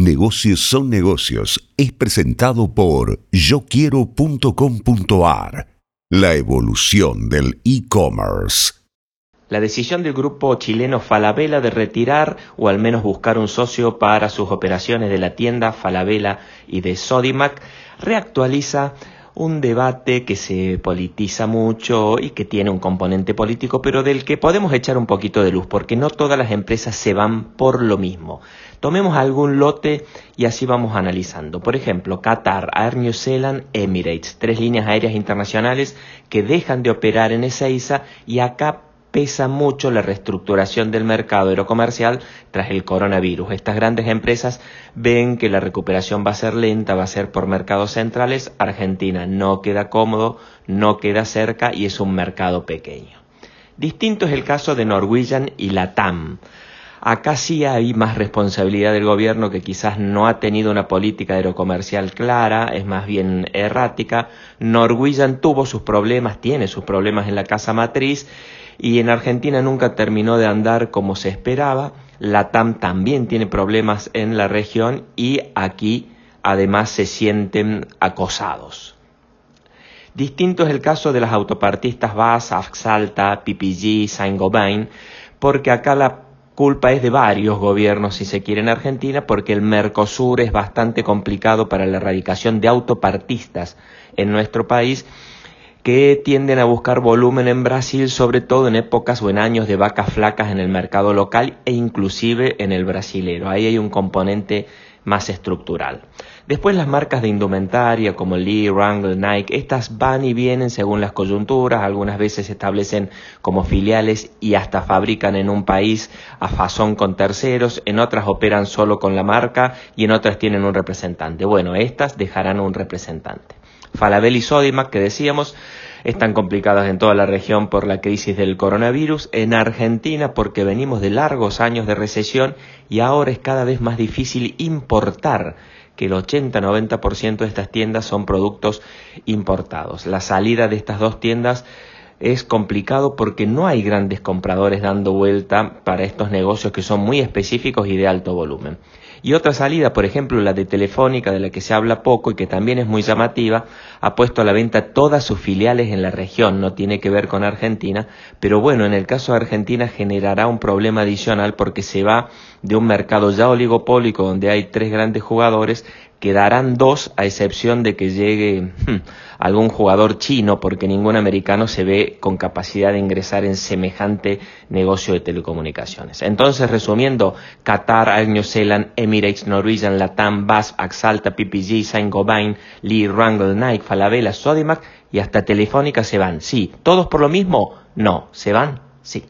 Negocios son negocios es presentado por yoquiero.com.ar. La evolución del e-commerce. La decisión del grupo chileno Falabella de retirar o al menos buscar un socio para sus operaciones de la tienda Falabella y de Sodimac reactualiza un debate que se politiza mucho y que tiene un componente político, pero del que podemos echar un poquito de luz, porque no todas las empresas se van por lo mismo. Tomemos algún lote y así vamos analizando. Por ejemplo, Qatar, Air New Zealand, Emirates, tres líneas aéreas internacionales que dejan de operar en Ezeiza y acá pesa mucho la reestructuración del mercado aerocomercial tras el coronavirus. Estas grandes empresas ven que la recuperación va a ser lenta, va a ser por mercados centrales. Argentina no queda cómodo, no queda cerca y es un mercado pequeño. Distinto es el caso de Norwegian y Latam. Acá sí hay más responsabilidad del gobierno que quizás no ha tenido una política aerocomercial clara, es más bien errática. Norwegian tuvo sus problemas, tiene sus problemas en la casa matriz y en Argentina nunca terminó de andar como se esperaba. La TAM también tiene problemas en la región y aquí además se sienten acosados. Distinto es el caso de las autopartistas VAS, Afsalta, PPG, Saint-Gobain, porque acá la culpa es de varios gobiernos, si se quiere, en Argentina, porque el Mercosur es bastante complicado para la erradicación de autopartistas en nuestro país que tienden a buscar volumen en Brasil, sobre todo en épocas o en años de vacas flacas en el mercado local e inclusive en el brasilero. Ahí hay un componente más estructural. Después las marcas de indumentaria como Lee, Wrangler, Nike, estas van y vienen según las coyunturas, algunas veces se establecen como filiales y hasta fabrican en un país a fazón con terceros, en otras operan solo con la marca y en otras tienen un representante. Bueno, estas dejarán un representante. Falabella y Sodimac, que decíamos, están complicadas en toda la región por la crisis del coronavirus, en Argentina porque venimos de largos años de recesión y ahora es cada vez más difícil importar que el 80-90% de estas tiendas son productos importados. La salida de estas dos tiendas es complicado porque no hay grandes compradores dando vuelta para estos negocios que son muy específicos y de alto volumen. Y otra salida, por ejemplo, la de Telefónica, de la que se habla poco y que también es muy llamativa, ha puesto a la venta todas sus filiales en la región, no tiene que ver con Argentina, pero bueno, en el caso de Argentina generará un problema adicional porque se va de un mercado ya oligopólico donde hay tres grandes jugadores quedarán dos a excepción de que llegue hmm, algún jugador chino porque ningún americano se ve con capacidad de ingresar en semejante negocio de telecomunicaciones. Entonces, resumiendo, Qatar, Air New Zealand, Emirates, Norwegian, Latam, BAS, Axalta, PPG, Saint-Gobain, Lee, Wrangler, Nike, Falabella, Sodimac y hasta Telefónica se van. Sí, ¿todos por lo mismo? No, se van, sí.